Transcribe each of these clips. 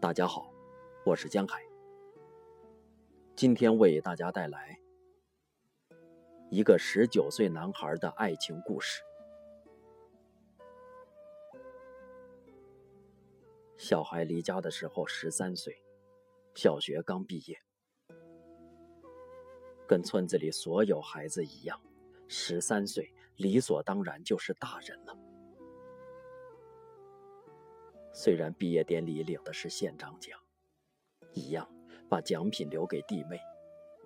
大家好，我是江海。今天为大家带来一个十九岁男孩的爱情故事。小孩离家的时候十三岁，小学刚毕业，跟村子里所有孩子一样，十三岁理所当然就是大人了。虽然毕业典礼领的是县长奖，一样把奖品留给弟妹。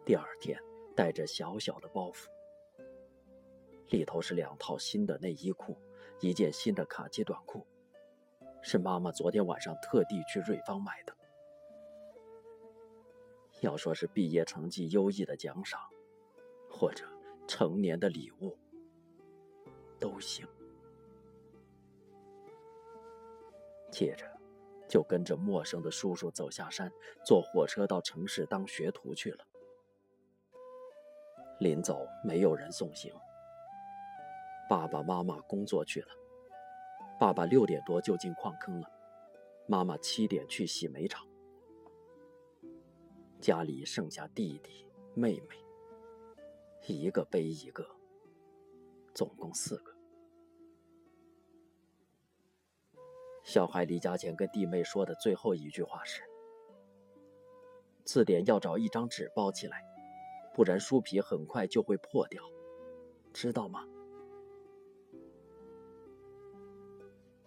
第二天，带着小小的包袱，里头是两套新的内衣裤，一件新的卡其短裤。是妈妈昨天晚上特地去瑞芳买的。要说是毕业成绩优异的奖赏，或者成年的礼物，都行。接着，就跟着陌生的叔叔走下山，坐火车到城市当学徒去了。临走，没有人送行，爸爸妈妈工作去了。爸爸六点多就进矿坑了，妈妈七点去洗煤厂。家里剩下弟弟妹妹，一个背一个，总共四个。小孩离家前跟弟妹说的最后一句话是：“字典要找一张纸包起来，不然书皮很快就会破掉，知道吗？”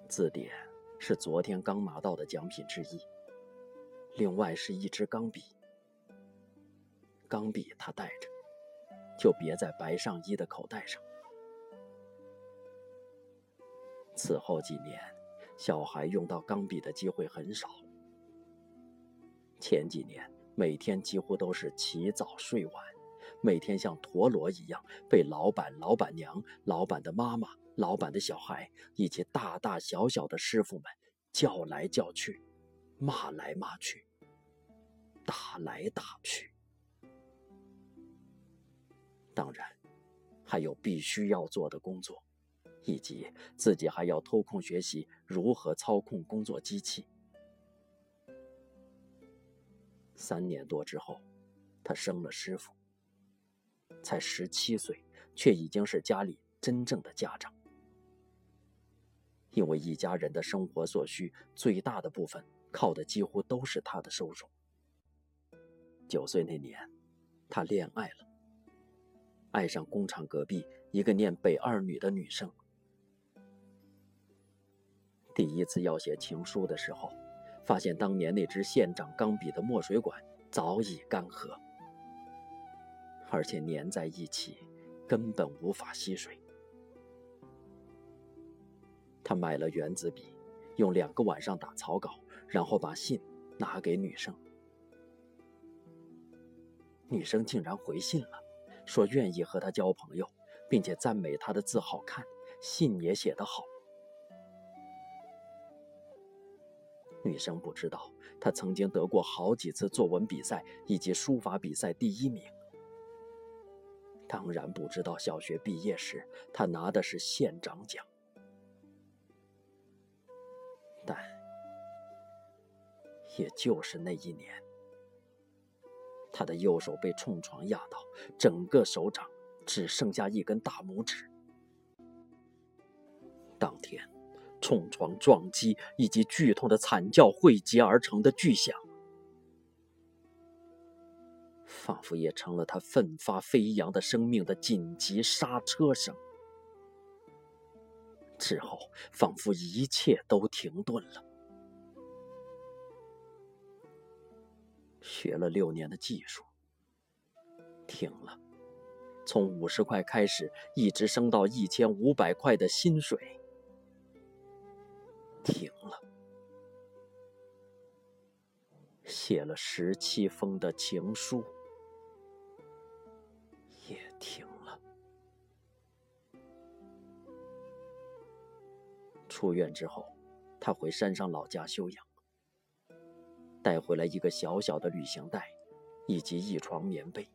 字典是昨天刚拿到的奖品之一，另外是一支钢笔。钢笔他带着，就别在白上衣的口袋上。此后几年，小孩用到钢笔的机会很少。前几年，每天几乎都是起早睡晚，每天像陀螺一样被老板、老板娘、老板的妈妈。老板的小孩以及大大小小的师傅们叫来叫去，骂来骂去，打来打去。当然，还有必须要做的工作，以及自己还要偷空学习如何操控工作机器。三年多之后，他生了师傅，才十七岁，却已经是家里真正的家长。因为一家人的生活所需最大的部分靠的几乎都是他的收入。九岁那年，他恋爱了，爱上工厂隔壁一个念北二女的女生。第一次要写情书的时候，发现当年那支县长钢笔的墨水管早已干涸，而且粘在一起，根本无法吸水。他买了圆子笔，用两个晚上打草稿，然后把信拿给女生。女生竟然回信了，说愿意和他交朋友，并且赞美他的字好看，信也写得好。女生不知道，他曾经得过好几次作文比赛以及书法比赛第一名。当然不知道，小学毕业时他拿的是县长奖。但，也就是那一年，他的右手被冲床压到，整个手掌只剩下一根大拇指。当天，冲床撞击以及剧痛的惨叫汇集而成的巨响，仿佛也成了他奋发飞扬的生命的紧急刹车声。之后，仿佛一切都停顿了。学了六年的技术，停了。从五十块开始，一直升到一千五百块的薪水，停了。写了十七封的情书，也停了。出院之后，他回山上老家休养，带回来一个小小的旅行袋，以及一床棉被。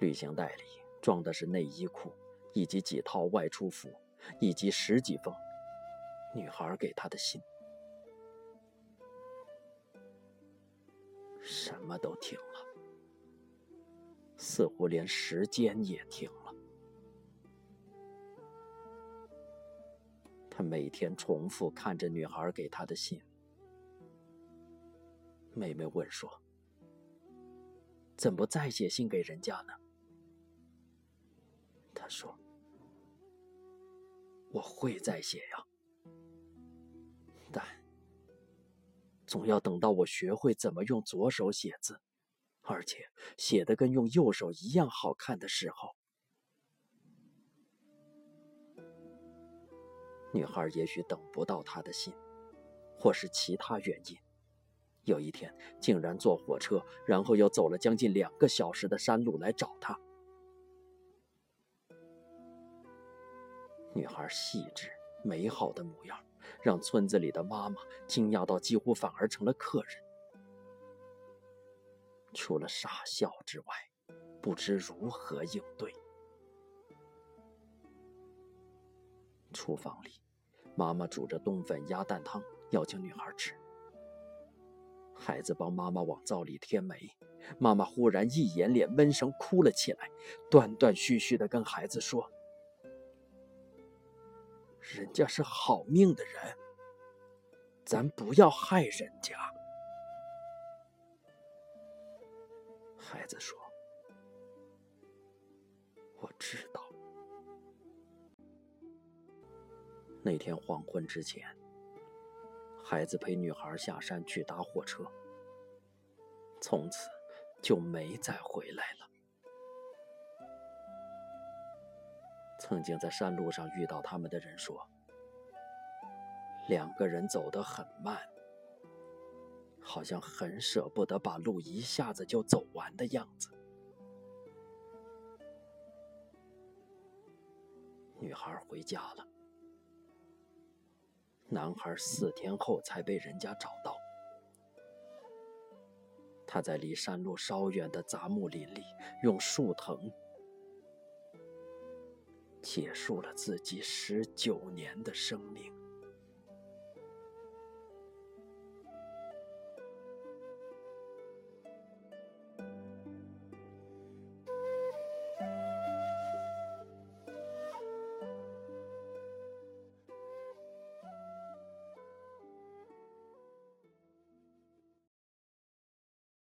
旅行袋里装的是内衣裤，以及几套外出服，以及十几封女孩给他的信。什么都停了。似乎连时间也停了。他每天重复看着女孩给他的信。妹妹问说。怎么再写信给人家呢？他说。我会再写呀。但总要等到我学会怎么用左手写字，而且写的跟用右手一样好看的时候。”女孩也许等不到他的信，或是其他原因，有一天竟然坐火车，然后又走了将近两个小时的山路来找他。女孩细致美好的模样，让村子里的妈妈惊讶到几乎反而成了客人。除了傻笑之外，不知如何应对。厨房里。妈妈煮着冬粉鸭蛋汤，要请女孩吃。孩子帮妈妈往灶里添煤，妈妈忽然一掩脸，温声哭了起来，断断续续地跟孩子说：“人家是好命的人，咱不要害人家。”孩子说：“我知道。”那天黄昏之前，孩子陪女孩下山去搭火车，从此就没再回来了。曾经在山路上遇到他们的人说，两个人走得很慢，好像很舍不得把路一下子就走完的样子。女孩回家了。男孩四天后才被人家找到。他在离山路稍远的杂木林里，用树藤结束了自己十九年的生命。